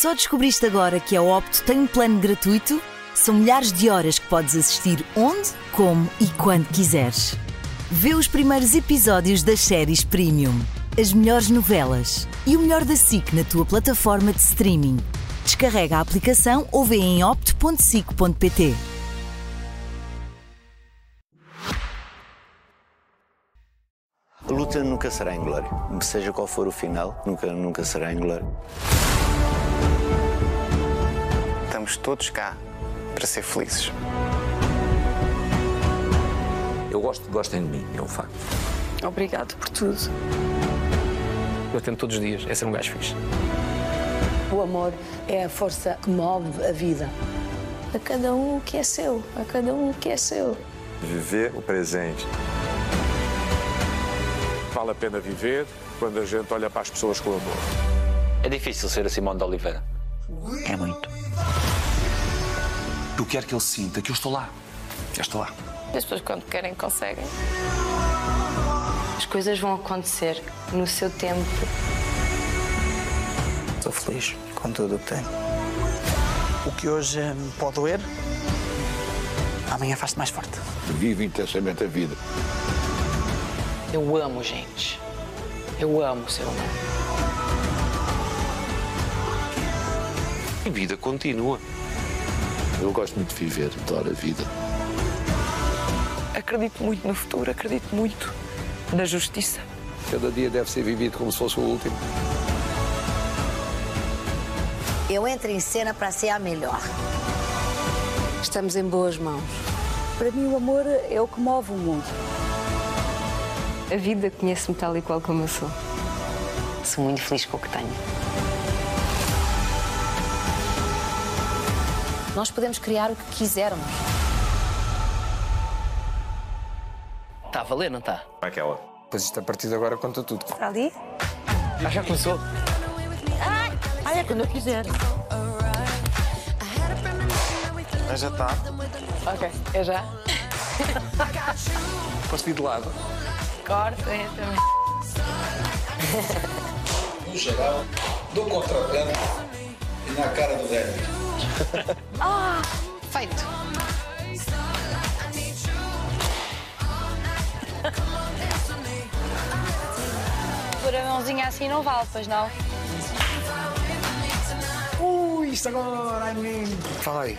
Só descobriste agora que a Opto tem um plano gratuito? São milhares de horas que podes assistir onde, como e quando quiseres. Vê os primeiros episódios das séries Premium, as melhores novelas e o melhor da SIC na tua plataforma de streaming. Descarrega a aplicação ou vê em opto.sic.pt. A luta nunca será em glória. Seja qual for o final, nunca, nunca será em glória. Estamos todos cá para ser felizes. Eu gosto que gostem de mim, é um facto. Obrigado por tudo. Eu tento todos os dias, é ser um gajo fixe. O amor é a força que move a vida. A cada um o que é seu, a cada um o que é seu. Viver o presente. Vale a pena viver quando a gente olha para as pessoas com amor. É difícil ser a Simone de Oliveira. É muito. Eu quero que ele sinta que eu estou lá. Eu estou lá. As pessoas, quando querem, conseguem. As coisas vão acontecer no seu tempo. Estou feliz com tudo o que tenho. O que hoje me pode doer, amanhã faz-te mais forte. Vive intensamente a vida. Eu amo gente. Eu amo o ser humano. A vida continua. Eu gosto muito de viver, adoro a vida. Acredito muito no futuro, acredito muito na justiça. Cada dia deve ser vivido como se fosse o último. Eu entro em cena para ser a melhor. Estamos em boas mãos. Para mim, o amor é o que move o mundo. A vida conhece-me tal e qual como eu sou. Sou muito feliz com o que tenho. Nós podemos criar o que quisermos. Está a valer, não está? Aquela. Pois isto a partir de agora conta tudo. Está ali? Ah, já começou? Ah, é quando eu quiser. Mas já está. Ok, é já. Posso vir de lado? Corta, é também. No geral, do contrabando e na cara do velho. Feito. Por a mãozinha assim não vale, pois não? Ui, isto agora, ai menino. Fala aí.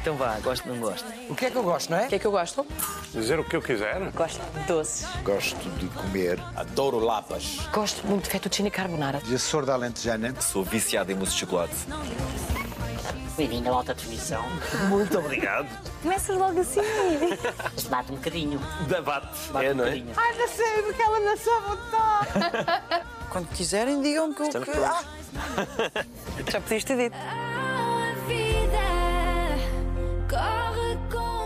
Então vá, gosto ou não gosto? O que é que eu gosto, não é? O que é que eu gosto? Dizer o que eu quiser. Gosto de doces. Gosto de comer. Adoro lapas. Gosto muito de fettuccine carbonara. De Açor da Alentejana. Sou viciado em mousse de chocolate. Bem-vindo à alta televisão. Muito obrigado. Começas logo assim. Isto bate um bocadinho. Debate. Bate É, um não é? bocadinho. Ai, não sei, porque ela não sabe votar. Quando quiserem, digam que eu Estamos que... Ah, Já podias ter dito.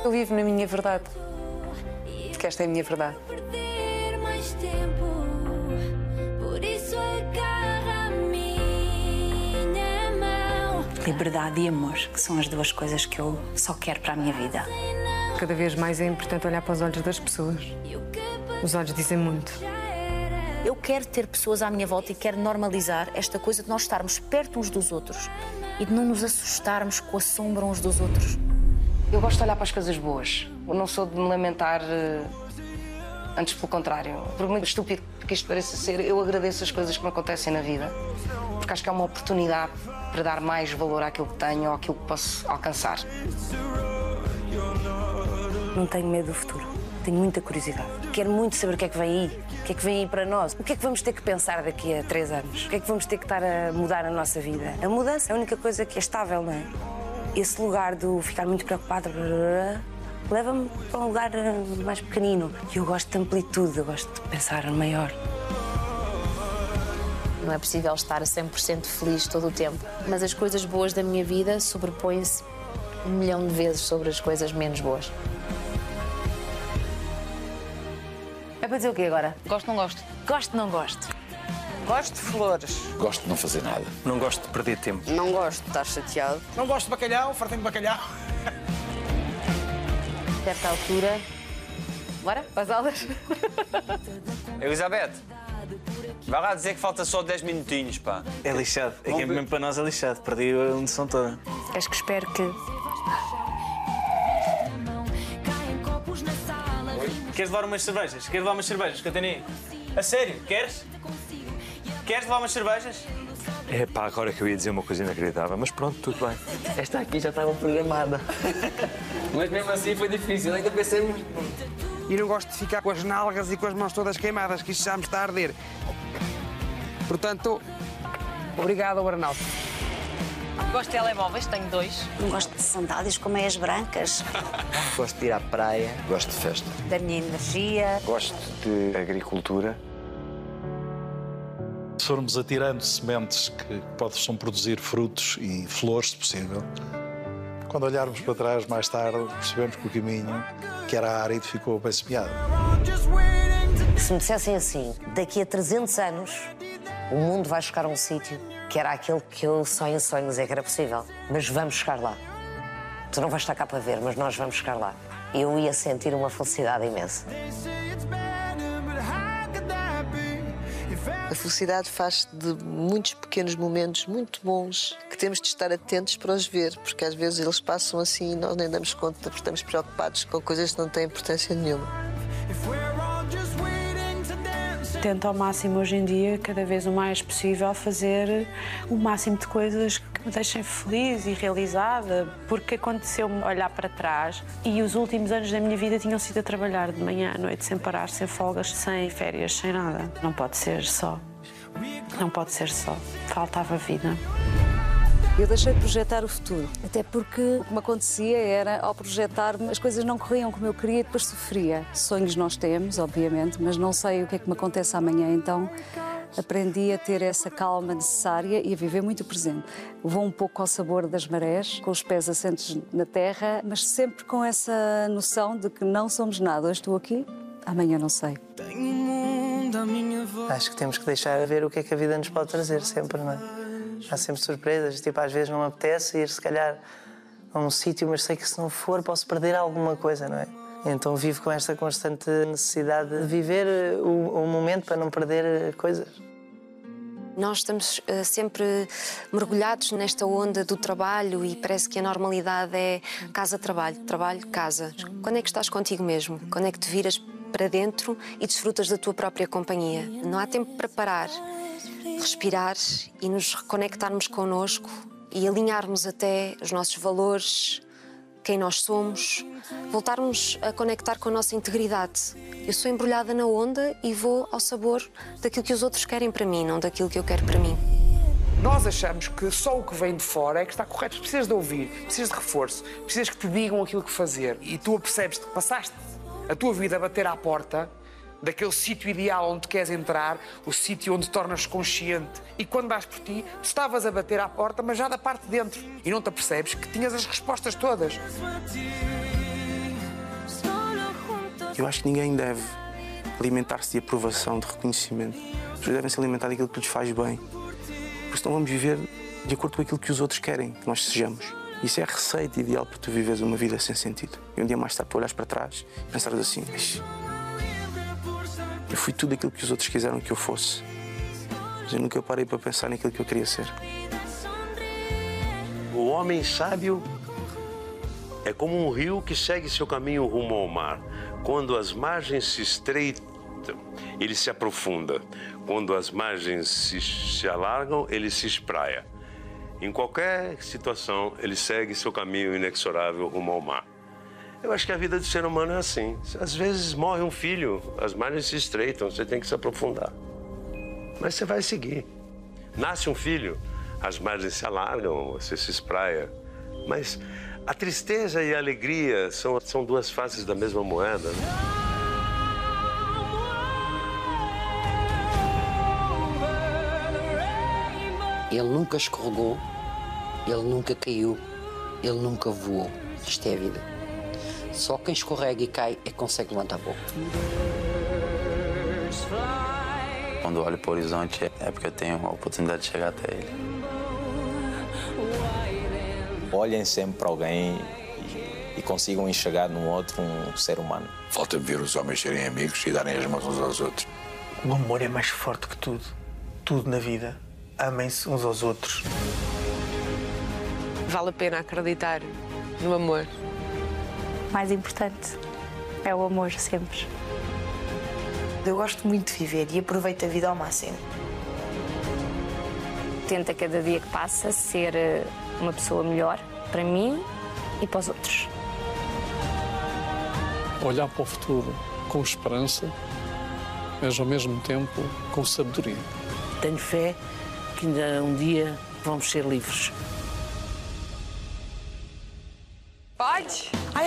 Eu vivo na minha verdade. Porque esta é a minha verdade. Liberdade e amor, que são as duas coisas que eu só quero para a minha vida. Cada vez mais é importante olhar para os olhos das pessoas. Os olhos dizem muito. Eu quero ter pessoas à minha volta e quero normalizar esta coisa de nós estarmos perto uns dos outros e de não nos assustarmos com a sombra uns dos outros. Eu gosto de olhar para as coisas boas. Eu não sou de me lamentar, eh, antes pelo contrário. Por muito estúpido que isto pareça ser, eu agradeço as coisas que me acontecem na vida. Porque acho que é uma oportunidade para dar mais valor àquilo que tenho ou àquilo que posso alcançar. Não tenho medo do futuro. Tenho muita curiosidade. Quero muito saber o que é que vem aí. O que é que vem aí para nós? O que é que vamos ter que pensar daqui a três anos? O que é que vamos ter que estar a mudar na nossa vida? A mudança é a única coisa que é estável, não é? Esse lugar do ficar muito preocupado leva-me para um lugar eh, mais pequenino. E eu gosto de amplitude, eu gosto de pensar maior. Não é possível estar a 100% feliz todo o tempo. Mas as coisas boas da minha vida sobrepõem-se um milhão de vezes sobre as coisas menos boas. É para dizer o quê agora? Gosto ou não gosto? Gosto, não gosto. gosto de flores. Gosto de não fazer nada. Não gosto de perder tempo. Não gosto de estar chateado. Não gosto de bacalhau, fartem de bacalhau. certa altura. Bora? Para as aulas? Elizabeth, Vai lá dizer que falta só 10 minutinhos, pá. É lixado. É que é mesmo para nós é lixado. Perdi a noção toda. Acho que espero que. Queres levar umas cervejas? Queres levar umas cervejas, Catarina? A sério? Queres? Queres levar umas cervejas? É pá, agora que eu ia dizer uma coisa inacreditável, mas pronto, tudo bem. Esta aqui já estava programada. Mas mesmo assim foi difícil, ainda pensei E não gosto de ficar com as nalgas e com as mãos todas queimadas, que isto já me está a arder. Portanto, obrigado, Arnaldo. Gosto de telemóveis, tenho dois. Não gosto de sandálias com meias brancas. Gosto de ir à praia. Gosto de festa. Da minha energia. Gosto de agricultura. Se formos atirando sementes que possam produzir frutos e flores, se possível, quando olharmos para trás mais tarde, percebemos que o caminho, que era árido, ficou bem semeado. Se me dissessem assim, daqui a 300 anos, o mundo vai chegar a um sítio que era aquele que eu sonho, sonho dizer que era possível. Mas vamos chegar lá. Tu não vais estar cá para ver, mas nós vamos chegar lá. Eu ia sentir uma felicidade imensa. Felicidade faz de muitos pequenos momentos muito bons que temos de estar atentos para os ver, porque às vezes eles passam assim e nós nem damos conta, porque estamos preocupados com coisas que não têm importância nenhuma. Tento ao máximo hoje em dia, cada vez o mais possível, fazer o máximo de coisas me deixem feliz e realizada, porque aconteceu-me olhar para trás e os últimos anos da minha vida tinham sido a trabalhar de manhã à noite, sem parar, sem folgas, sem férias, sem nada. Não pode ser só. Não pode ser só. Faltava vida. Eu deixei de projetar o futuro, até porque o que me acontecia era, ao projetar-me, as coisas não corriam como eu queria e depois sofria. Sonhos nós temos, obviamente, mas não sei o que é que me acontece amanhã, então aprendi a ter essa calma necessária e a viver muito presente. Vou um pouco ao sabor das marés, com os pés assentos na terra, mas sempre com essa noção de que não somos nada. Hoje estou aqui, amanhã não sei. Acho que temos que deixar ver o que é que a vida nos pode trazer sempre, não é? Há sempre surpresas, tipo, às vezes não me apetece ir, se calhar, a um sítio, mas sei que se não for posso perder alguma coisa, não é? Então vivo com esta constante necessidade de viver o, o momento para não perder coisas. Nós estamos uh, sempre mergulhados nesta onda do trabalho e parece que a normalidade é casa-trabalho, trabalho-casa. Quando é que estás contigo mesmo? Quando é que te viras para dentro e desfrutas da tua própria companhia? Não há tempo para parar respirar e nos reconectarmos connosco e alinharmos até os nossos valores, quem nós somos, voltarmos a conectar com a nossa integridade. Eu sou embrulhada na onda e vou ao sabor daquilo que os outros querem para mim, não daquilo que eu quero para mim. Nós achamos que só o que vem de fora é que está correto. Precisas de ouvir, precisas de reforço, precisas que te digam aquilo que fazer. E tu percebes que passaste a tua vida a bater à porta daquele sítio ideal onde queres entrar, o sítio onde tornas consciente. E quando dás por ti, estavas a bater à porta, mas já da parte de dentro. E não te apercebes que tinhas as respostas todas. Eu acho que ninguém deve alimentar-se de aprovação, de reconhecimento. As pessoas devem se alimentar daquilo que lhes faz bem. Porque senão vamos viver de acordo com aquilo que os outros querem que nós sejamos. Isso é a receita ideal para tu viveres uma vida sem sentido. E um dia mais tarde tu olhas para trás e pensares assim, eu fui tudo aquilo que os outros quiseram que eu fosse. Mas eu nunca parei para pensar naquilo que eu queria ser. O homem sábio é como um rio que segue seu caminho rumo ao mar. Quando as margens se estreitam, ele se aprofunda. Quando as margens se, se alargam, ele se espraia. Em qualquer situação, ele segue seu caminho inexorável rumo ao mar. Eu acho que a vida do ser humano é assim. Às vezes morre um filho, as margens se estreitam, você tem que se aprofundar. Mas você vai seguir. Nasce um filho, as margens se alargam, você se espraia. Mas a tristeza e a alegria são, são duas faces da mesma moeda. Né? Ele nunca escorregou, ele nunca caiu, ele nunca voou. Isto é a vida. Só quem escorrega e cai é que consegue levantar a boca. Quando olho para o horizonte é porque eu tenho a oportunidade de chegar até ele. Olhem sempre para alguém e, e consigam enxergar no outro um ser humano. Falta ver os homens serem amigos e darem as mãos uns aos outros. O amor é mais forte que tudo. Tudo na vida. Amem-se uns aos outros. Vale a pena acreditar no amor. Mais importante é o amor sempre. Eu gosto muito de viver e aproveito a vida ao máximo. Tenta cada dia que passa ser eh, uma pessoa melhor para mim e para os outros. Olhar para o futuro com esperança, mas ao mesmo tempo com sabedoria. Tenho fé que ainda um dia vamos ser livres.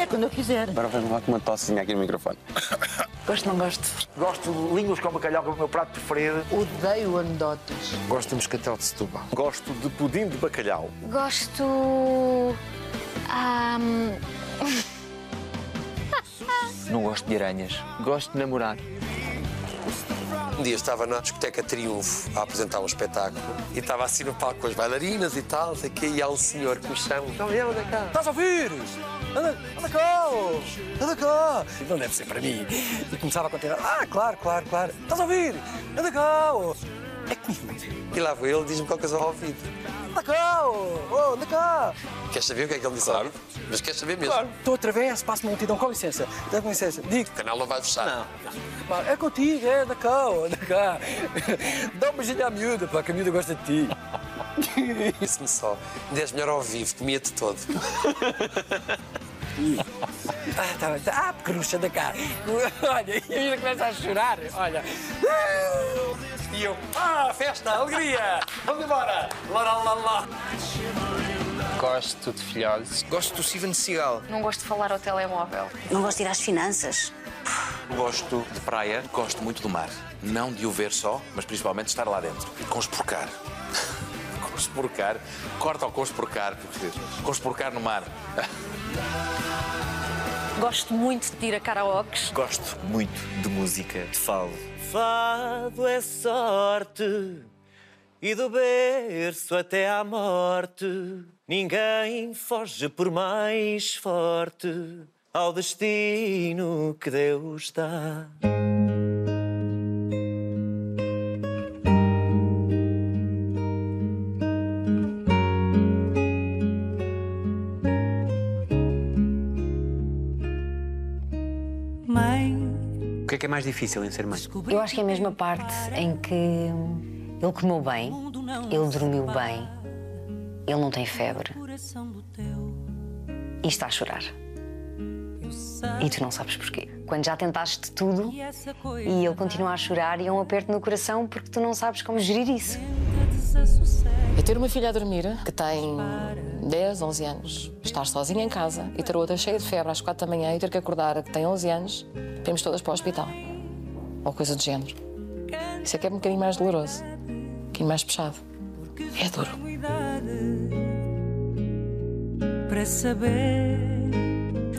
Quando eu quiser. Agora vais levar com uma tossinha aqui no microfone. Gosto, não gosto. Gosto de línguas com bacalhau, que é o meu prato preferido. Odeio anedotas. Gosto de moscatel de Setúbal. Gosto de pudim de bacalhau. Gosto. ahm, Não gosto de aranhas. Gosto de namorar. Um dia estava na discoteca Triunfo a apresentar um espetáculo e estava assim no palco com as bailarinas e tal, sei que, e há um senhor que me chama. Não, anda cá. Estás a ouvir? Anda, anda cá! oh. Anda cá! Não deve ser para mim. E começava a continuar. Ah, claro, claro, claro. Estás a ouvir? Anda cá! oh. É comigo. E lá foi ele, diz-me qualquer coisa ao ouvido. Anda cá! oh. Oh, anda cá! Queres saber o que é que ele disse ouvido? Mas queres saber mesmo? Claro. Estou outra vez, passo-me uma multidão. Com licença. Dá com licença. Digo. O canal não vai fechar. Não. Pá, É contigo, é, anda cá, oh, anda cá. Dá um beijinho à miúda, pá, que a miúda gosta de ti. Disse-me só. És melhor ao vivo, comia-te todo. Ah, tá bem. Ah, pequenucha, anda cá. Olha, e a miúda começa a chorar, olha. E eu, ah, festa, alegria. Vamos embora. Lá, lá, lá, lá. Gosto de filhotes. Gosto do Steven Seagal. Não gosto de falar ao telemóvel. Não gosto de ir às finanças. Gosto de praia, gosto muito do mar. Não de o ver só, mas principalmente de estar lá dentro. E conspurcar. Conspurcar. Corta ao conspurcar, porque conspurcar no mar. Gosto muito de ir a karaokes. Gosto muito de música de fado. Fado é sorte e do berço até à morte. Ninguém foge por mais forte ao destino que Deus dá. Mais difícil em ser mãe? Eu acho que é a mesma parte em que ele comeu bem, ele dormiu bem, ele não tem febre e está a chorar. E tu não sabes porquê. Quando já tentaste tudo e ele continua a chorar e é um aperto no coração porque tu não sabes como gerir isso. É ter uma filha a dormir que tem 10, 11 anos, estar sozinha em casa e ter outra cheia de febre às 4 da manhã e ter que acordar que tem 11 anos irmos todas para o hospital. Ou coisa do género. Isso é que é um bocadinho mais doloroso, um bocadinho mais puxado. É duro.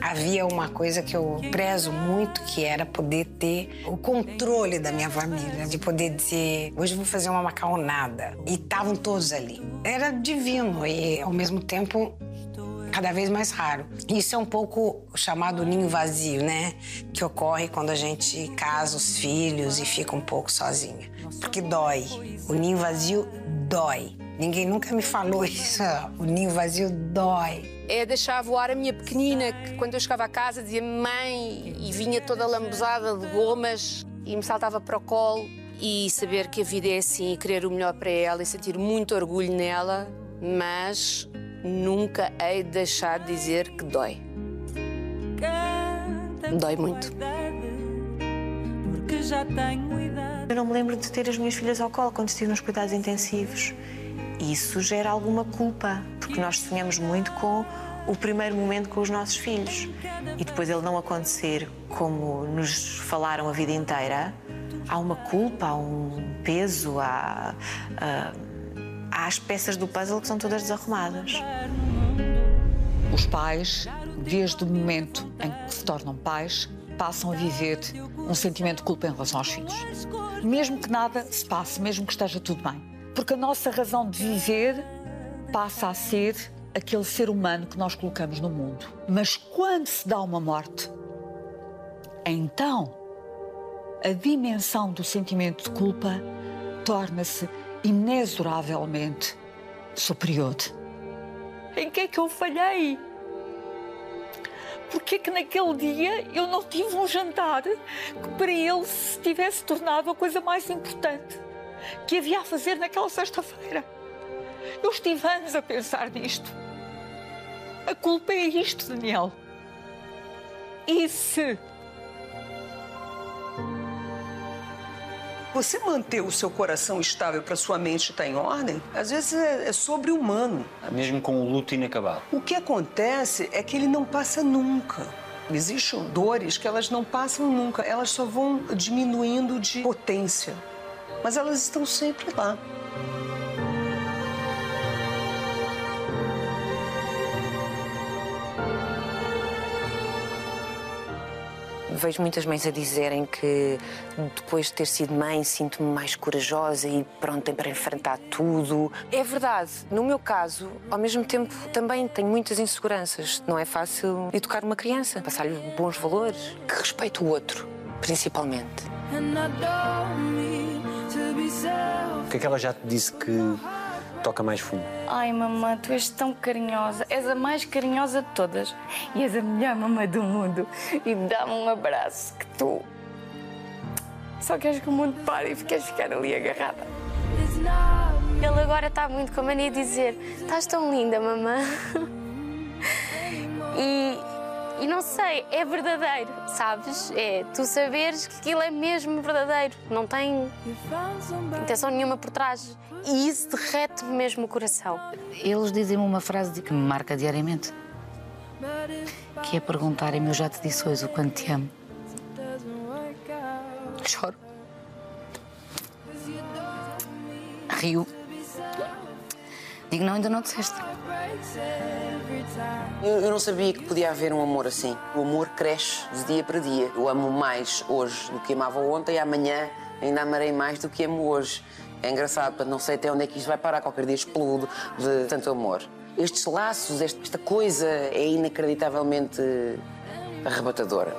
Havia uma coisa que eu prezo muito, que era poder ter o controle da minha família, de poder dizer, hoje vou fazer uma macarronada. E estavam todos ali. Era divino e, ao mesmo tempo, cada vez mais raro. Isso é um pouco chamado ninho vazio, né? Que ocorre quando a gente casa os filhos e fica um pouco sozinha. Porque dói. O ninho vazio dói. Ninguém nunca me falou isso. O ninho vazio dói. É deixar voar a minha pequenina, que quando eu chegava a casa dizia mãe e vinha toda lambuzada de gomas e me saltava para o colo. E saber que a vida é assim e querer o melhor para ela e sentir muito orgulho nela, mas nunca hei de deixar de dizer que dói. Dói muito. Eu não me lembro de ter as minhas filhas ao colo quando estive nos cuidados intensivos. Isso gera alguma culpa, porque nós sonhamos muito com o primeiro momento com os nossos filhos. E depois ele não acontecer como nos falaram a vida inteira, há uma culpa, há um peso, há, há, há as peças do puzzle que são todas desarrumadas. Os pais, desde o momento em que se tornam pais, passam a viver um sentimento de culpa em relação aos filhos. Mesmo que nada se passe, mesmo que esteja tudo bem. Porque a nossa razão de viver passa a ser aquele ser humano que nós colocamos no mundo. Mas quando se dá uma morte, então a dimensão do sentimento de culpa torna-se inexoravelmente superior. Em que é que eu falhei? Porquê que naquele dia eu não tive um jantar que para ele se tivesse tornado a coisa mais importante que havia a fazer naquela sexta-feira? Eu estive anos a pensar nisto. A culpa é isto, Daniel. E se Você manter o seu coração estável para sua mente estar em ordem, às vezes é, é sobre-humano. Mesmo com o luto inacabado. O que acontece é que ele não passa nunca. Existem dores que elas não passam nunca, elas só vão diminuindo de potência. Mas elas estão sempre lá. Vejo muitas mães a dizerem que depois de ter sido mãe sinto-me mais corajosa e pronta para enfrentar tudo. É verdade. No meu caso, ao mesmo tempo, também tenho muitas inseguranças. Não é fácil educar uma criança, passar-lhe bons valores, que respeite o outro, principalmente. O que é que ela já te disse que toca mais fundo? Ai, mamã, tu és tão carinhosa. És a mais carinhosa de todas. E és a melhor mamã do mundo. E dá-me um abraço que tu. Só queres que o mundo pare e queres ficar ali agarrada. Ele agora está muito com a mania de dizer: Estás tão linda, mamã. E, e não sei, é verdadeiro, sabes? É tu saberes que aquilo é mesmo verdadeiro. Não tem intenção nenhuma por trás. E isso derrete-me mesmo o coração. Eles dizem-me uma frase que me marca diariamente. Que é perguntarem-me, eu já te disse hoje o quanto te amo. Choro. Rio. Digo, não, ainda não disseste. Eu, eu não sabia que podia haver um amor assim. O amor cresce de dia para dia. Eu amo mais hoje do que amava ontem e amanhã ainda amarei mais do que amo hoje. É engraçado, não sei até onde é que isto vai parar. Qualquer dia explodo de tanto amor. Estes laços, esta coisa é inacreditavelmente arrebatadora.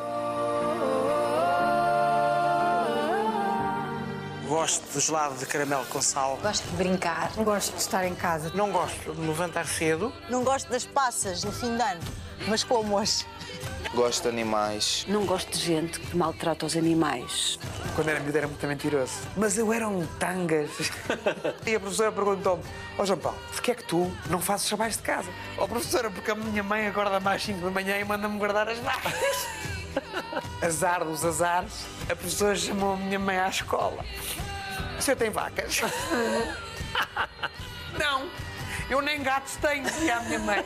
Gosto de gelado de caramelo com sal. Gosto de brincar. Gosto de estar em casa. Não gosto de me levantar cedo. Não gosto das passas no fim de ano, mas como hoje. Gosto de animais. Não gosto de gente que maltrata os animais. Quando era miúdo era muito mentiroso. Mas eu era um tangas. e a professora perguntou-me, ó João Paulo, porquê é que tu não fazes trabalhos de casa? Ó professora, porque a minha mãe acorda mais 5 da manhã e manda-me guardar as vacas. Azar dos azares, a professora chamou a minha mãe à escola. O senhor tem vacas? não, eu nem gatos tenho, dizia a minha mãe.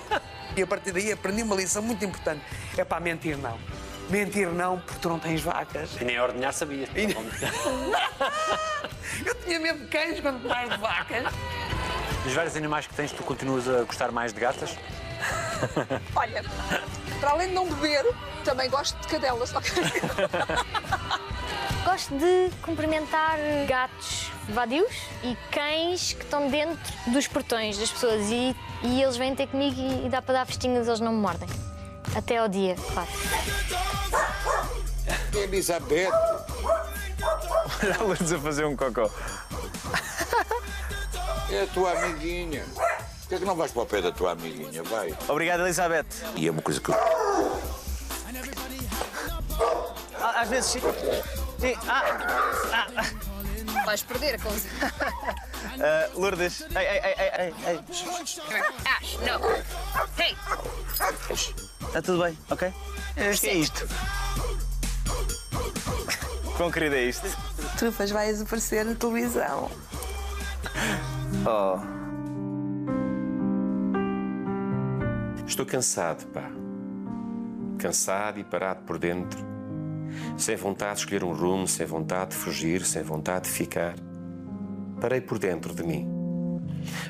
E a partir daí aprendi uma lição muito importante. É para mentir não. Mentir não, porque tu não tens vacas. E nem ordenhar sabia. Eu tinha medo de cães quanto mais de vacas. Dos vários animais que tens, tu continuas a gostar mais de gatas? Olha, para além de não beber, também gosto de cadelas. Gosto de cumprimentar gatos vadios e cães que estão dentro dos portões das pessoas e, e eles vêm ter comigo e, e dá para dar festinhas, eles não me mordem. Até ao dia, claro. Elizabeth. Olha a Lourdes a fazer um cocó. É a tua amiguinha. Por que é que não vais para o pé da tua amiguinha? Vai. Obrigado, Elizabeth. E é uma coisa que eu. Ah, Às vezes sim. Ah, ah, ah. Vais perder a coisa. Ah, Lourdes. Ei, ei, ei, ei, ei. Ash, não. Hey! Está tudo bem, ok? O que é isto? Quão querido é isto? Trufas vai desaparecer na televisão. Oh. Estou cansado, pá. Cansado e parado por dentro. Sem vontade de escolher um rumo, sem vontade de fugir, sem vontade de ficar. Parei por dentro de mim.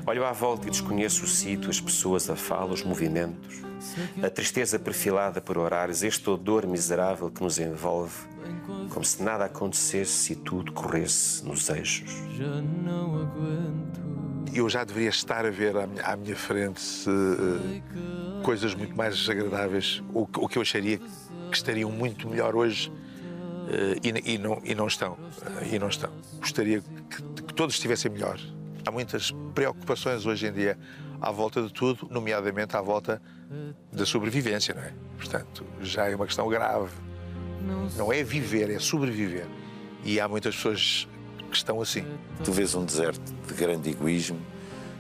Olho à volta e desconheço o sítio, as pessoas, a fala, os movimentos. A tristeza perfilada por horários, este odor miserável que nos envolve, como se nada acontecesse e tudo corresse nos eixos. Eu já deveria estar a ver à minha, à minha frente eh, coisas muito mais desagradáveis, ou que eu acharia que estariam muito melhor hoje eh, e, e não, e não estão. eh, E não estão. Gostaria que, que todos estivessem melhor. Há muitas preocupações hoje em dia à volta de tudo, nomeadamente à volta da sobrevivência, não é? Portanto, já é uma questão grave. Não é viver, é sobreviver. E há muitas pessoas que estão assim. Tu vês um deserto de grande egoísmo,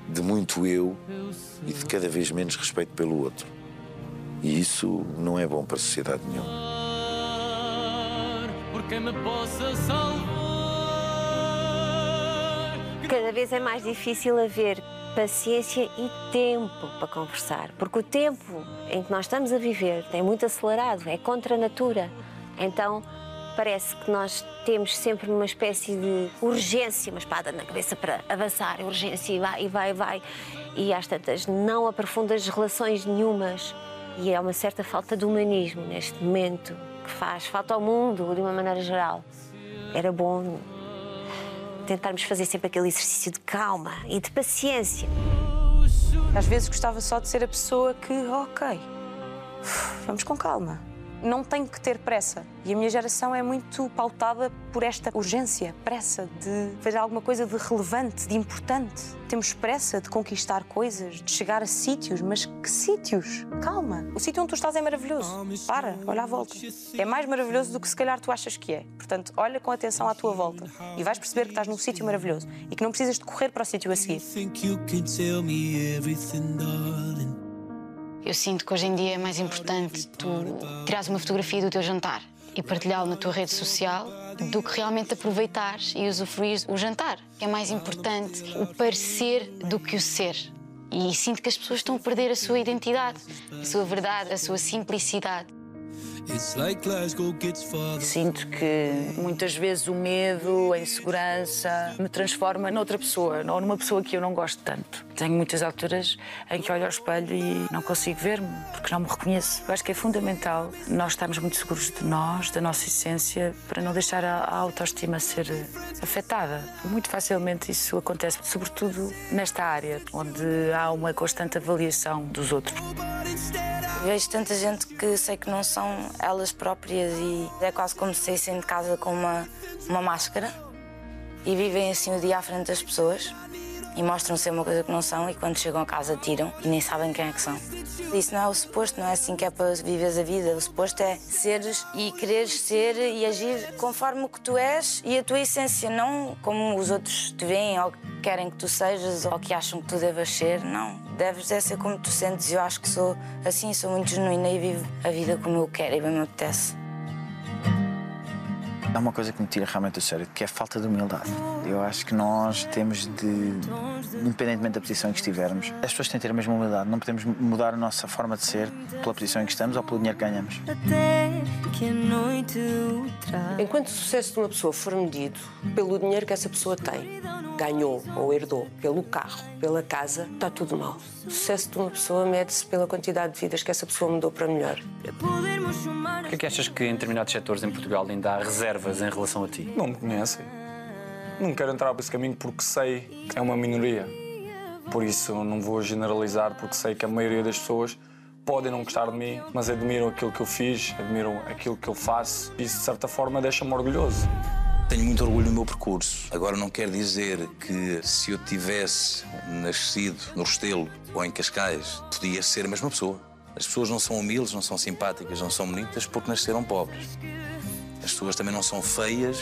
de muito eu e de cada vez menos respeito pelo outro. E isso não é bom para a sociedade nenhuma. Por quem me possa salvar. Cada vez é mais difícil haver paciência e tempo para conversar, porque o tempo em que nós estamos a viver é muito acelerado, é contra a natura. Então parece que nós temos sempre uma espécie de urgência, uma espada na cabeça para avançar, urgência e vai, e vai, e vai. E às tantas não aprofundas relações nenhumas. E é uma certa falta de humanismo neste momento que faz falta ao mundo de uma maneira geral. Era bom tentarmos fazer sempre aquele exercício de calma e de paciência. Às vezes gostava só de ser a pessoa que, ok, vamos com calma. Não tenho que ter pressa. E a minha geração é muito pautada por esta urgência, pressa de fazer alguma coisa de relevante, de importante. Temos pressa de conquistar coisas, de chegar a sítios, mas que sítios? Calma. O sítio onde tu estás é maravilhoso. Para, olha à volta. É mais maravilhoso do que se calhar tu achas que é. Portanto, olha com atenção à tua volta e vais perceber que estás num sítio maravilhoso e que não precisas de correr para o sítio a seguir. Eu sinto que hoje em dia é mais importante tu tirares uma fotografia do teu jantar e partilhá-lo na tua rede social do que realmente aproveitares e usufruires o jantar. É mais importante o parecer do que o ser. E sinto que as pessoas estão a perder a sua identidade, a sua verdade, a sua simplicidade. Sinto que muitas vezes o medo, a insegurança me transforma noutra pessoa ou numa pessoa que eu não gosto tanto. Tenho muitas alturas em que olho ao espelho e não consigo ver-me porque não me reconheço. Eu acho que é fundamental nós estarmos muito seguros de nós, da nossa essência, para não deixar a a autoestima ser afetada. Muito facilmente isso acontece, sobretudo nesta área, onde há uma constante avaliação dos outros. Vejo tanta gente que sei que não são elas próprias e é quase como se saíssem de casa com uma, uma máscara e vivem assim o dia à frente das pessoas e mostram ser uma coisa que não são e quando chegam a casa tiram e nem sabem quem é que são. Isso não é o suposto, não é assim que é para viveres a vida. O suposto é seres e quereres ser e agir conforme o que tu és e a tua essência, não como os outros te veem ou querem que tu sejas ou que acham que tu devas ser. Não, deves é ser como tu sentes. Eu acho que sou assim, sou muito genuína e vivo a vida como eu quero e bem me apetece. Há uma coisa que me tira realmente do sério, que é a falta de humildade. Eu acho que nós temos de, independentemente da posição em que estivermos, as pessoas têm de ter a mesma humildade. Não podemos mudar a nossa forma de ser pela posição em que estamos ou pelo dinheiro que ganhamos. O. Enquanto o sucesso de uma pessoa for medido pelo dinheiro que essa pessoa tem, ganhou ou herdou, pelo carro, pela casa, está tudo mal. O sucesso de uma pessoa mede-se pela quantidade de vidas que essa pessoa mudou para melhor. Por que é que achas que em determinados setores em Portugal ainda há reservas em relação a ti? Não me conhecem. Não quero entrar por esse caminho porque sei que é uma minoria. Por isso não vou generalizar, porque sei que a maioria das pessoas podem não gostar de mim, mas admiram aquilo que eu fiz, admiram aquilo que eu faço. E isso, de certa forma, deixa-me orgulhoso. Tenho muito orgulho no meu percurso. Agora não quer dizer que se eu tivesse nascido no Restelo ou em Cascais, podia ser a mesma pessoa. As pessoas não são humildes, não são simpáticas, não são bonitas porque nasceram pobres. As pessoas também não são feias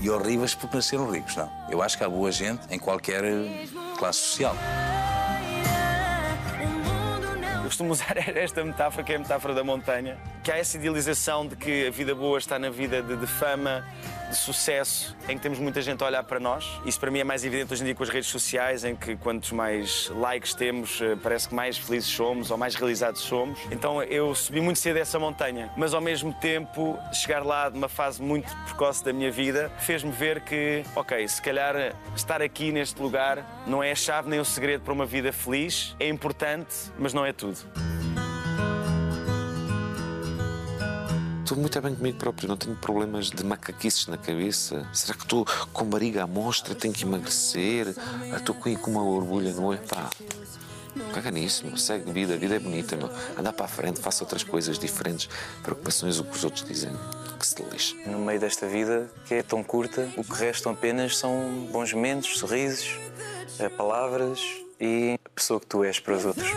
e horríveis porque nasceram ricos, não. Eu acho que há boa gente em qualquer eh, classe social. Eu costumo usar esta metáfora, que é a metáfora da montanha, que há essa idealização de que a vida boa está na vida de, de fama, de sucesso, em que temos muita gente a olhar para nós. Isso para mim é mais evidente hoje em dia com as redes sociais, em que quantos mais likes temos, eh, parece que mais felizes somos ou mais realizados somos. Então eu subi muito cedo essa montanha, mas ao mesmo tempo chegar lá de uma fase muito precoce da minha vida fez-me ver que, ok, se calhar estar aqui neste lugar não é a chave nem o segredo para uma vida feliz, é importante, mas não é tudo. Estou muito bem comigo próprio, não tenho problemas de macaquices na cabeça. Será que estou com barriga à mostra, tenho que emagrecer? Ah, Estou com uma orgulha no olho? Pá, caga nisso, meu. segue vida, a vida é bonita, meu. Andar para a frente, faça outras coisas diferentes. Preocupações, o que os outros dizem, que se lixe. No meio desta vida, que é tão curta, o que restam apenas são bons momentos, sorrisos, eh, palavras e a pessoa que tu és para os outros.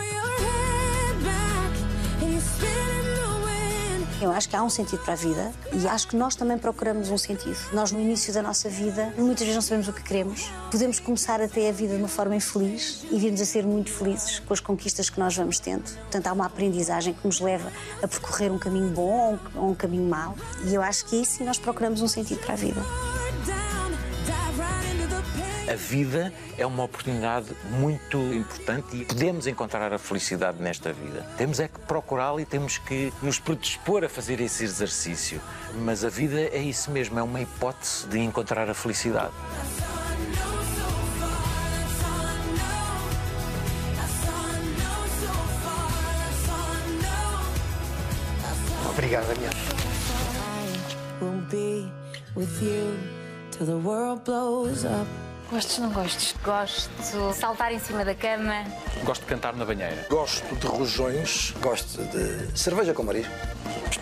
Acho que há um sentido para a vida e acho que nós também procuramos um sentido. Nós, no início da nossa vida, muitas vezes não sabemos o que queremos. Podemos começar até a vida de uma forma infeliz e virmos a ser muito felizes com as conquistas que nós vamos tendo. Portanto, há uma aprendizagem que nos leva a percorrer um caminho bom ou um, caminho mau. E eu acho que aí sim nós procuramos um sentido para a vida. A vida é uma oportunidade muito importante e podemos encontrar a felicidade nesta vida. Temos é que procurá-la e temos que nos predispor a fazer esse exercício. Mas a vida é isso mesmo, é uma hipótese de encontrar a felicidade. Obrigado, Daniel. Will be with you till the world blows up. Gostes ou não gostes? Gosto. Saltar em cima da cama. Gosto de cantar na banheira. Gosto de rojões. Gosto de cerveja com marisco.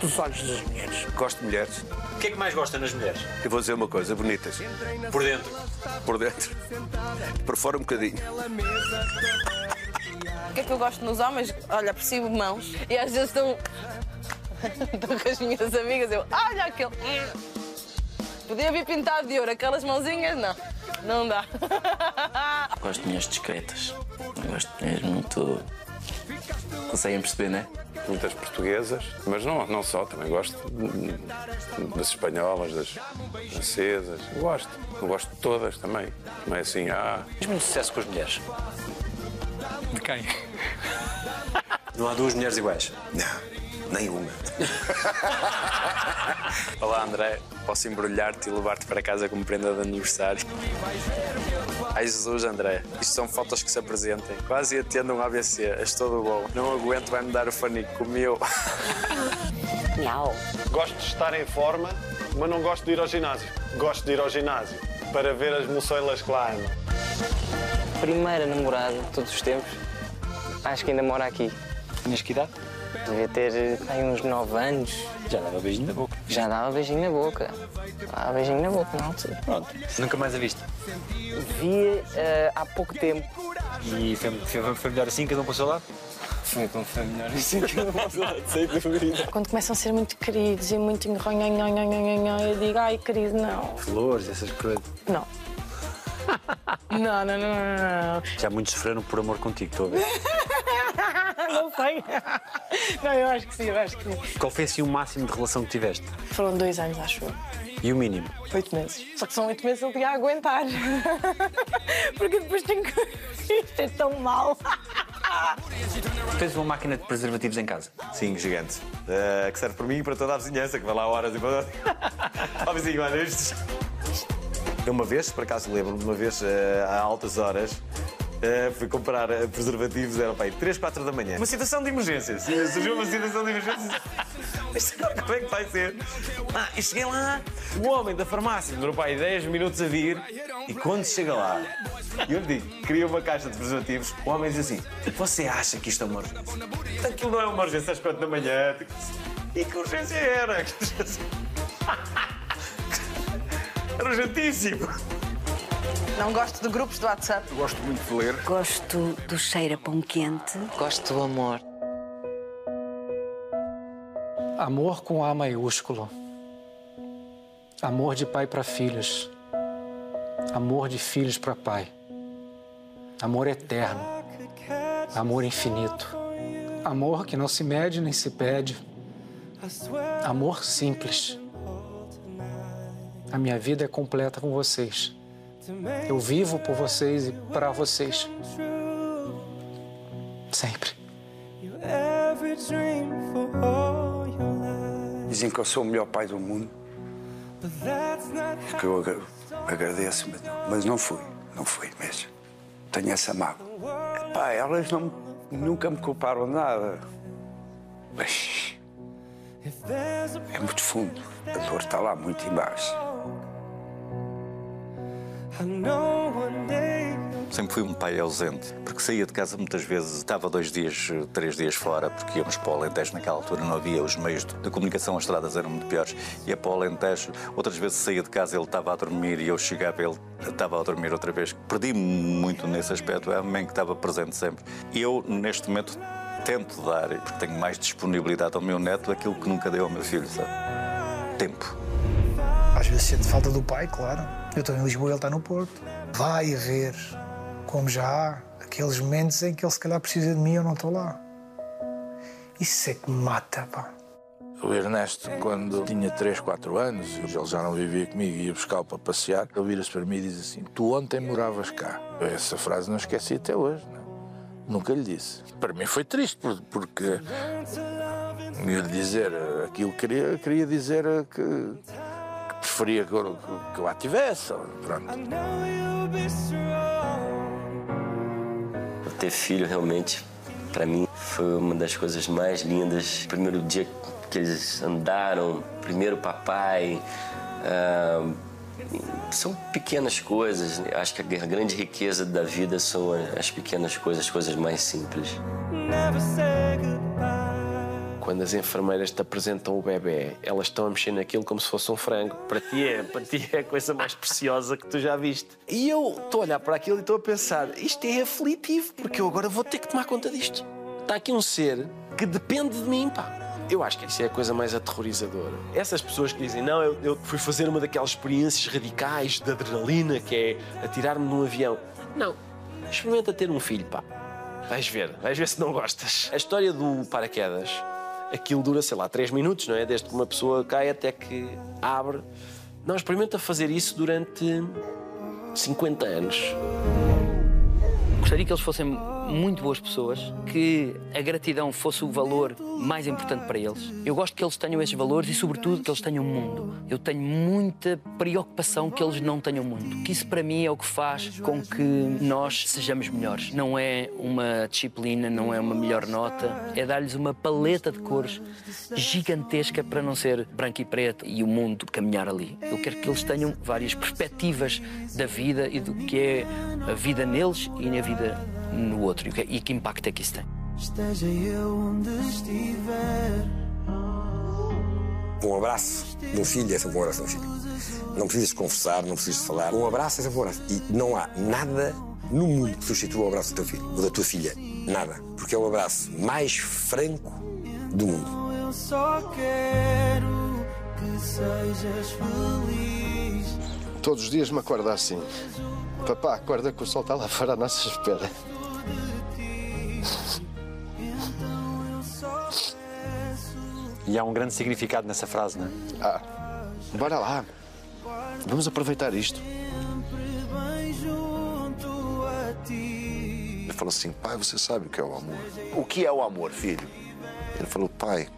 Os olhos das mulheres. Gosto de mulheres. O que é que mais gosta nas mulheres? Eu vou dizer uma coisa, bonitas. Por dentro. Por dentro. Por fora um bocadinho. O que é que eu gosto nos homens? Olha, percebo mãos e às vezes estão. Estou com as minhas amigas, eu. Olha aquele. Podia vir pintado de ouro, aquelas mãozinhas, não. Não dá. Gosto de mulheres discretas. Gosto de mulheres muito. Conseguem perceber, não é? Muitas portuguesas, mas não, não só, também gosto das espanholas, das francesas. Eu gosto. Eu gosto de todas também. Não é assim, ah. Tens muito sucesso com as mulheres. De quem? Não há duas mulheres iguais. Não, nenhuma. Olá, André. Posso embrulhar-te e levar-te para casa como prenda de aniversário? Ai Jesus, André. Isto são fotos que se apresentem. Quase atendo um AVC. És todo bom. Não aguento, vai-me dar o fanico. Comeu. Miau. Gosto de estar em forma, mas não gosto de ir ao ginásio. Gosto de ir ao ginásio para ver as moçoilas que lá andam. Primeira namorada de todos os tempos. Acho que ainda mora aqui. Tinhas que idade? Devia ter aí uns 9 anos. Já dava beijinho na boca. Já dava beijinho na boca. Dava beijinho na boca, não altura. Pronto. Nunca mais a viste? Via eh, há pouco tempo. E foi, foi, foi melhor assim, cada um para o seu lado? Foi como foi melhor assim que eu não sei dúvida. Quando começam a ser muito queridos e muito nhanhanhanhanhanhanhan, eu digo, ai querido, não. Flores, essas coisas. Não. Não, não, não, não, não. Já muitos sofreram por amor contigo, estou a ver. Não sei. Não, eu acho que sim, eu acho que sim. Qual foi assim o máximo de relação que tiveste? Foram dois anos, acho eu. E o mínimo? Oito meses. Só que são oito meses tinha a aguentar. Porque depois tenho que. Isto é tão mau. Tens uma máquina de preservativos em casa? Sim, gigante. Eh, que serve para mim e para toda a vizinhança, que vai lá horas e para. Ó vizinho, olha estes. Eu uma vez, por acaso lembro-me, uma vez eh, a altas horas. eh, fui comprar eh, preservativos, era pai, 3, 4 da manhã. Uma situação de emergência. Surgiu uma situação de emergência. Agora como é que vai ser? Ah, e cheguei lá, o homem da farmácia demorou pai 10 minutos a vir e quando chega lá, eu lhe digo, queria uma caixa de preservativos, o homem diz assim: Você acha que isto é uma urgência? Aquilo não é uma urgência às 4 da manhã. E que urgência era? Que urgência? Era urgentíssimo. Não gosto de grupos de WhatsApp. Gosto muito de ler. Gosto do cheiro a pão quente. Gosto do amor. Amor com A maiúsculo. Amor de pai para filhos. Amor de filhos para pai. Amor eterno. Amor infinito. Amor que não se mede nem se pede. Amor simples. A minha vida é completa com vocês. Eu vivo por vocês e para vocês. Sempre. Dizem que eu sou o melhor pai do mundo. Que eu agra- agradeço, mas, não fui. Não fui mesmo. Tenho essa mágoa. Epá, elas não, nunca me culparam nada. Mas É muito fundo. A dor está lá muito embaixo. Sempre fui um pai ausente, porque saía de casa muitas vezes, estava dois dias, três dias fora, porque íamos para o Alentejo. Naquela altura não havia os meios de comunicação, as estradas eram muito piores. Ia para o Alentejo, outras vezes saía de casa, ele estava a dormir e eu chegava, ele estava a dormir outra vez. Perdi-me muito nesse aspecto, é a mãe que estava presente sempre. E eu, neste momento, tento dar, porque tenho mais disponibilidade ao meu neto, aquilo que nunca dei ao meu filho, sabe? Tempo. Às vezes sente falta do pai, claro. Eu estou em Lisboa ele está no Porto. Vai haver, como já há, aqueles momentos em que ele se calhar precisa de mim e eu não estou lá. Isso é que me mata, pá. O Ernesto, quando tinha 3, 4 anos, ele já não vivia comigo, ia buscá-lo para passear, ele vira-se para mim e diz assim: Tu ontem moravas cá. Essa frase não esqueci até hoje. Não? Nunca lhe disse. Para mim foi triste, por- porque ia dizer aquilo que queria, queria dizer que preferia que eu, que- que eu a tivesse. Pronto. Ter filho realmente, para mim, foi uma das coisas mais lindas. Primeiro dia que eles andaram, primeiro papai. ah, são pequenas coisas. Eu Acho que a grande riqueza da vida são as pequenas coisas, as coisas mais simples. Quando as enfermeiras te apresentam o bebê, elas estão a mexer naquilo como se fosse um frango. Para ti é, para ti é a coisa mais preciosa que tu já viste. E eu estou a olhar para aquilo e estou a pensar, isto é aflitivo, porque eu agora vou ter que tomar conta disto. Está aqui um ser que depende de mim, pá. Eu acho que isso é a coisa mais aterrorizadora. Essas pessoas que dizem, não, eu, eu fui fazer uma daquelas experiências radicais de adrenalina, que é atirar-me num avião. Não, experimenta ter um filho, pá. Vais ver, vais ver se não gostas. A história do paraquedas, aquilo dura, sei lá, 3 minutos, não é? Desde que uma pessoa cai até que abre. Não, experimenta fazer isso durante 50 anos. Gostaria que eles fossem muito boas pessoas, que a gratidão fosse o valor mais importante para eles. Eu gosto que eles tenham esses valores e, sobretudo, que eles tenham mundo. Eu tenho muita preocupação que eles não tenham mundo. Que isso, para mim, é o que faz com que nós sejamos melhores. Não é uma disciplina, não é uma melhor nota, é dar-lhes uma paleta de cores gigantesca para não ser branco e preto e o mundo caminhar ali. Eu quero que eles tenham várias perspectivas da vida e do que é a vida neles e na vida no outro e que, e que impacto é que isso tem. Esteja eu onde estiver. Um abraço de um filho é sempre um abraço de um filho. Não precisas conversar, não precisas falar. Um abraço é sempre um abraço. E não há nada no mundo que substitua o abraço do teu filho ou da tua filha. Nada. Porque é o abraço mais franco do mundo. Eu só quero que sejas feliz. Todos os dias me acorda assim. Papá, acorda que o sol está lá fora à nossa espera. E há um grande significado nessa frase, não é? Ah, bora lá. Vamos aproveitar isto. Bem junto a ti. Ele falou assim: pai, você sabe o que é o amor? O que é o amor, filho? Ele falou: pai,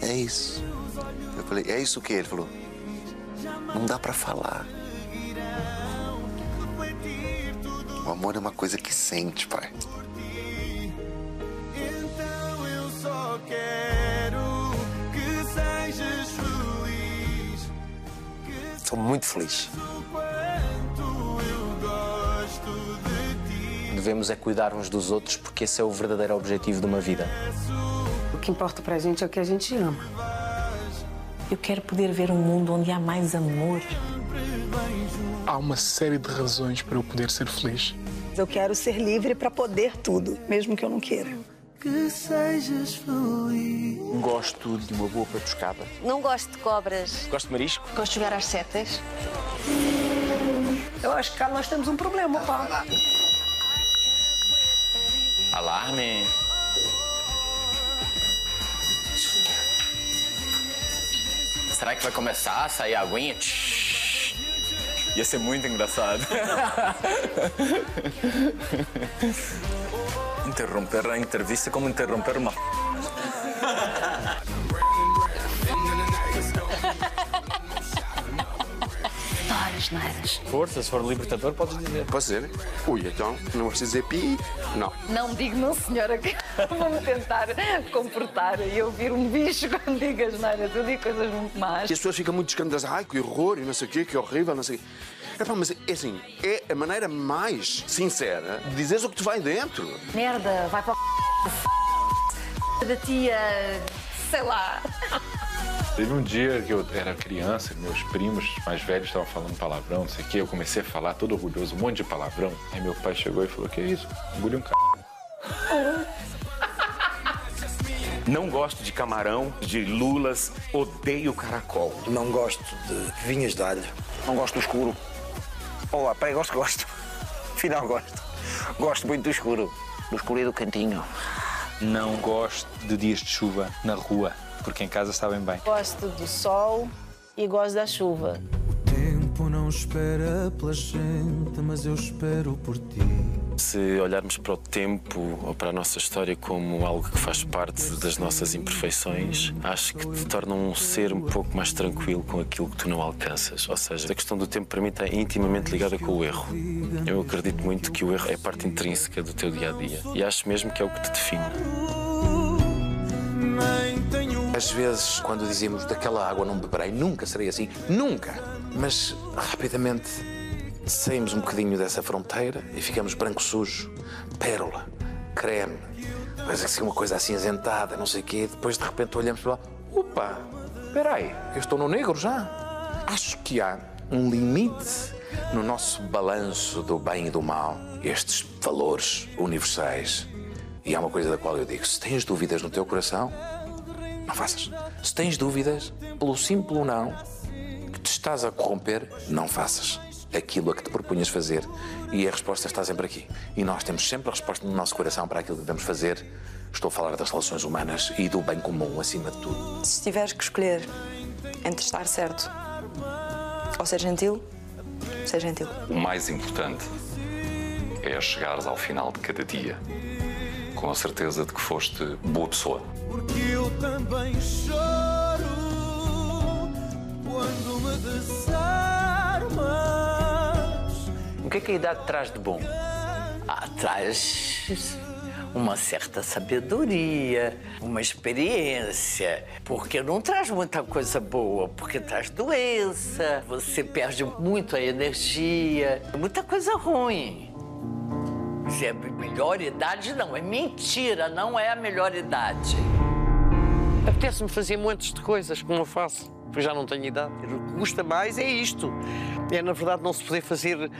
é isso. Eu falei: é isso o quê? Ele falou: não dá pra falar. O amor é uma coisa que sente, pai. Só quero que sejas feliz. Sou muito feliz. Quanto eu gosto de ti. Devemos é cuidar uns dos outros porque esse é o verdadeiro objetivo de uma vida. O que importa pra gente é o que a gente ama. Eu quero poder ver um mundo onde há mais amor. Há uma série de razões para eu poder ser feliz. Eu quero ser livre para poder tudo, mesmo que eu não queira. Que sejas feliz. Gosto de uma boa patuscada. Não gosto de cobras. Gosto de marisco. Gosto de jogar às setas. Eu acho que cá nós temos um problema, pá. Alarme. Será que vai começar a sair a aguinha? Ia ser muito engraçado. interromper a entrevista como interromper uma. asneiras. Força, se for libertador, podes dizer. Posso dizer? Ui, então não vou dizer pi. Não. Não digo não, senhora, que vou-me tentar comportar e ouvir um bicho quando digo asneiras. Eu digo coisas muito más. E as pessoas ficam muito escandalizadas. Ai, que horror e não sei o quê, que horrível, não sei o quê. Epá, mas é assim, é a maneira mais sincera de dizeres o que te vai dentro. Merda, vai para o da tia, sei lá. Teve um dia que eu era criança, meus primos mais velhos estavam falando palavrão, não sei o quê. Eu comecei a falar todo orgulhoso, um monte de palavrão. Aí meu pai chegou e falou: Que isso? Engoliu um c. Não gosto de camarão, de lulas, odeio caracol. Não gosto de vinhas de alho. Não gosto do escuro. Olá, pai, gosto, gosto. Afinal, gosto. Gosto muito do escuro. Do escuro e do cantinho. Não gosto de dias de chuva na rua, porque em casa sabem bem. Gosto do sol e gosto da chuva. O tempo não espera pela gente, mas eu espero por ti. Se olharmos para o tempo ou para a nossa história como algo que faz parte das nossas imperfeições, acho que te torna um ser um pouco mais tranquilo com aquilo que tu não alcanças. Ou seja, a questão do tempo para mim está intimamente ligada com o erro. Eu acredito muito que o erro é parte intrínseca do teu dia a dia e acho mesmo que é o que te define. Às vezes, quando dizíamos daquela água não beberei, nunca serei assim, nunca. Mas rapidamente saímos um bocadinho dessa fronteira e ficamos branco sujo, pérola, creme, mas assim uma coisa acinzentada, não sei o quê. Depois de repente olhamos para lá, opa, espera aí, eu estou no negro já. Acho que há um limite no nosso balanço do bem e do mal, estes valores universais. E há uma coisa da qual eu digo: se tens dúvidas no teu coração, não faças. Se tens dúvidas, pelo simples não que te estás a corromper, não faças aquilo a que te propunhas fazer. E a resposta está sempre aqui. E nós temos sempre a resposta no nosso coração para aquilo que devemos fazer. Estou a falar das relações humanas e do bem comum, acima de tudo. Se tiveres que escolher entre estar certo ou ser gentil, ser gentil. O mais importante é chegares ao final de cada dia com a certeza de que foste boa pessoa. Porque eu também choro quando me desarmas. O que é que a idade traz de bom? Ah, traz uma certa sabedoria, uma experiência, porque não traz muita coisa boa, porque traz doença, você perde muito a energia, muita coisa ruim. Se é melhor idade, não, é mentira, não é a melhor idade. Apetece-me fazer montes de coisas como eu faço, porque já não tenho idade. O que custa mais é isto. É, na verdade, não se poder fazer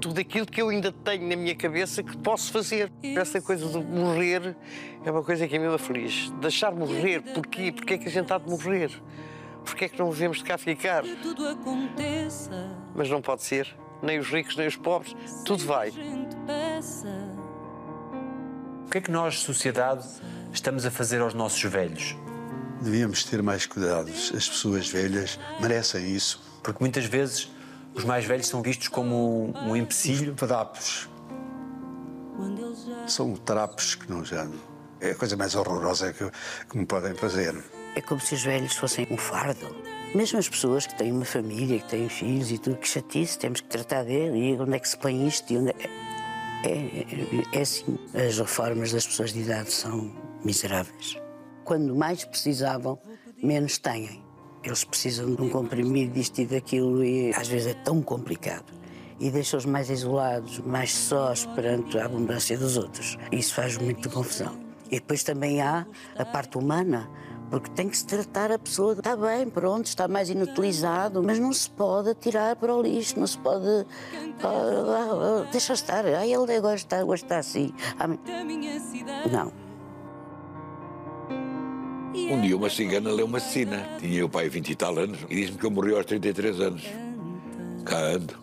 tudo aquilo que eu ainda tenho na minha cabeça que posso fazer. Essa coisa de morrer é uma coisa que a mim me aflige. Deixar morrer, porquê? Porquê é que a gente há de morrer? Porquê é que não devemos de cá ficar? Tudo aconteça. Mas não pode ser. Nem os ricos, nem os pobres, tudo vai. O que é que nós, sociedade, estamos a fazer aos nossos velhos? Devíamos ter mais cuidados. As pessoas velhas merecem isso. Porque muitas vezes os mais velhos são vistos como um empecilho. Trapos. São trapos que não já. É a coisa mais horrorosa que, que me podem fazer. É como se os velhos fossem um fardo. Mesmo as pessoas que têm uma família, que têm filhos e tudo, que chatice, temos que tratar dele. E onde é que se põe isto? E onde é... É, é, é assim. As reformas das pessoas de idade são miseráveis. Quando mais precisavam, menos têm. Eles precisam de um comprimido, disto e daquilo, e às vezes é tão complicado. E deixa-os mais isolados, mais sós perante a abundância dos outros. Isso faz muita confusão. E depois também há a parte humana, porque tem que se tratar a pessoa. Está bem, pronto, está mais inutilizado, mas não se pode atirar para o lixo, não se pode. Ah, ah, ah, deixa estar. Ah, ele agora está, agora está assim. Ah, não. Um dia uma cigana leu uma cena. Tinha o pai 20 e tal anos e disse-me que eu morri aos 33 anos. Cá ando.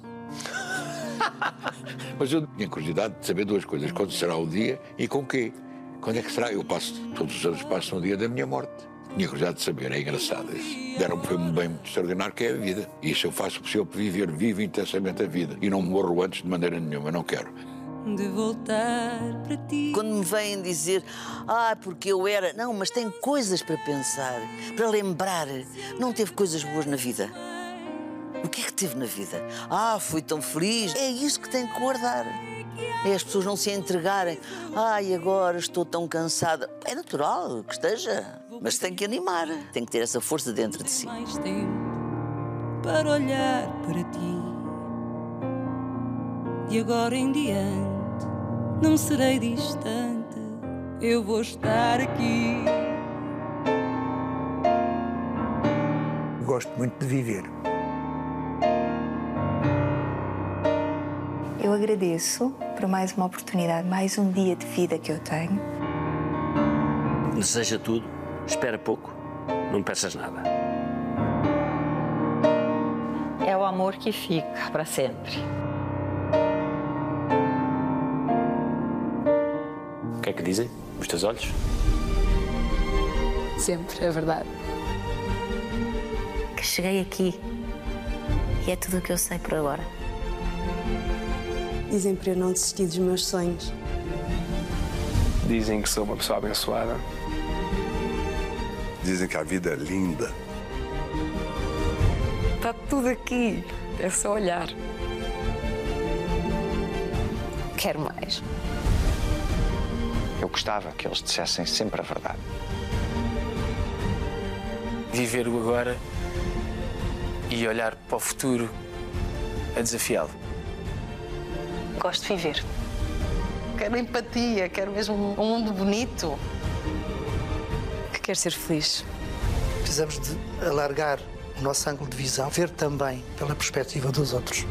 Mas eu tinha curiosidade de saber duas coisas. Quando será o dia e com quê? Quando é que será? Eu passo, todos os anos passo um dia da minha morte. Tinha curiosidade de saber, é engraçado isso. Deram-me foi um bem muito extraordinário que é a vida. E isso eu faço possível para viver, vivo intensamente a vida. E não morro antes de maneira nenhuma, não quero. De voltar para ti. Quando me vêm dizer, ah, porque eu era. Não, mas tem coisas para pensar, para lembrar. Não teve coisas boas na vida. O que é que tive na vida? Ah, fui tão feliz. É isso que tem que guardar. É as pessoas não se entregarem. Ai, agora estou tão cansada. É natural que esteja, mas tem que animar. Tem que ter essa força dentro de si. mais tempo para olhar para ti. De agora em diante, não serei distante, eu vou estar aqui. Gosto muito de viver. Eu agradeço por mais uma oportunidade, mais um dia de vida que eu tenho. Deseja tudo, espera pouco, não peças nada. É o amor que fica para sempre. Que que dizem os teus olhos? Sempre, é verdade. Que cheguei aqui e é tudo o que eu sei por agora. Dizem para eu não desistir dos meus sonhos. Dizem que sou uma pessoa abençoada. Dizem que a vida é linda. Está tudo aqui, é só olhar. Quero mais. Gostava que eles dissessem sempre a verdade. Viver o agora e olhar para o futuro a desafiá-lo. Gosto de viver. Quero empatia, quero mesmo um mundo bonito. Que quero ser feliz. Precisamos de alargar o nosso ângulo de visão, ver também pela perspectiva dos outros.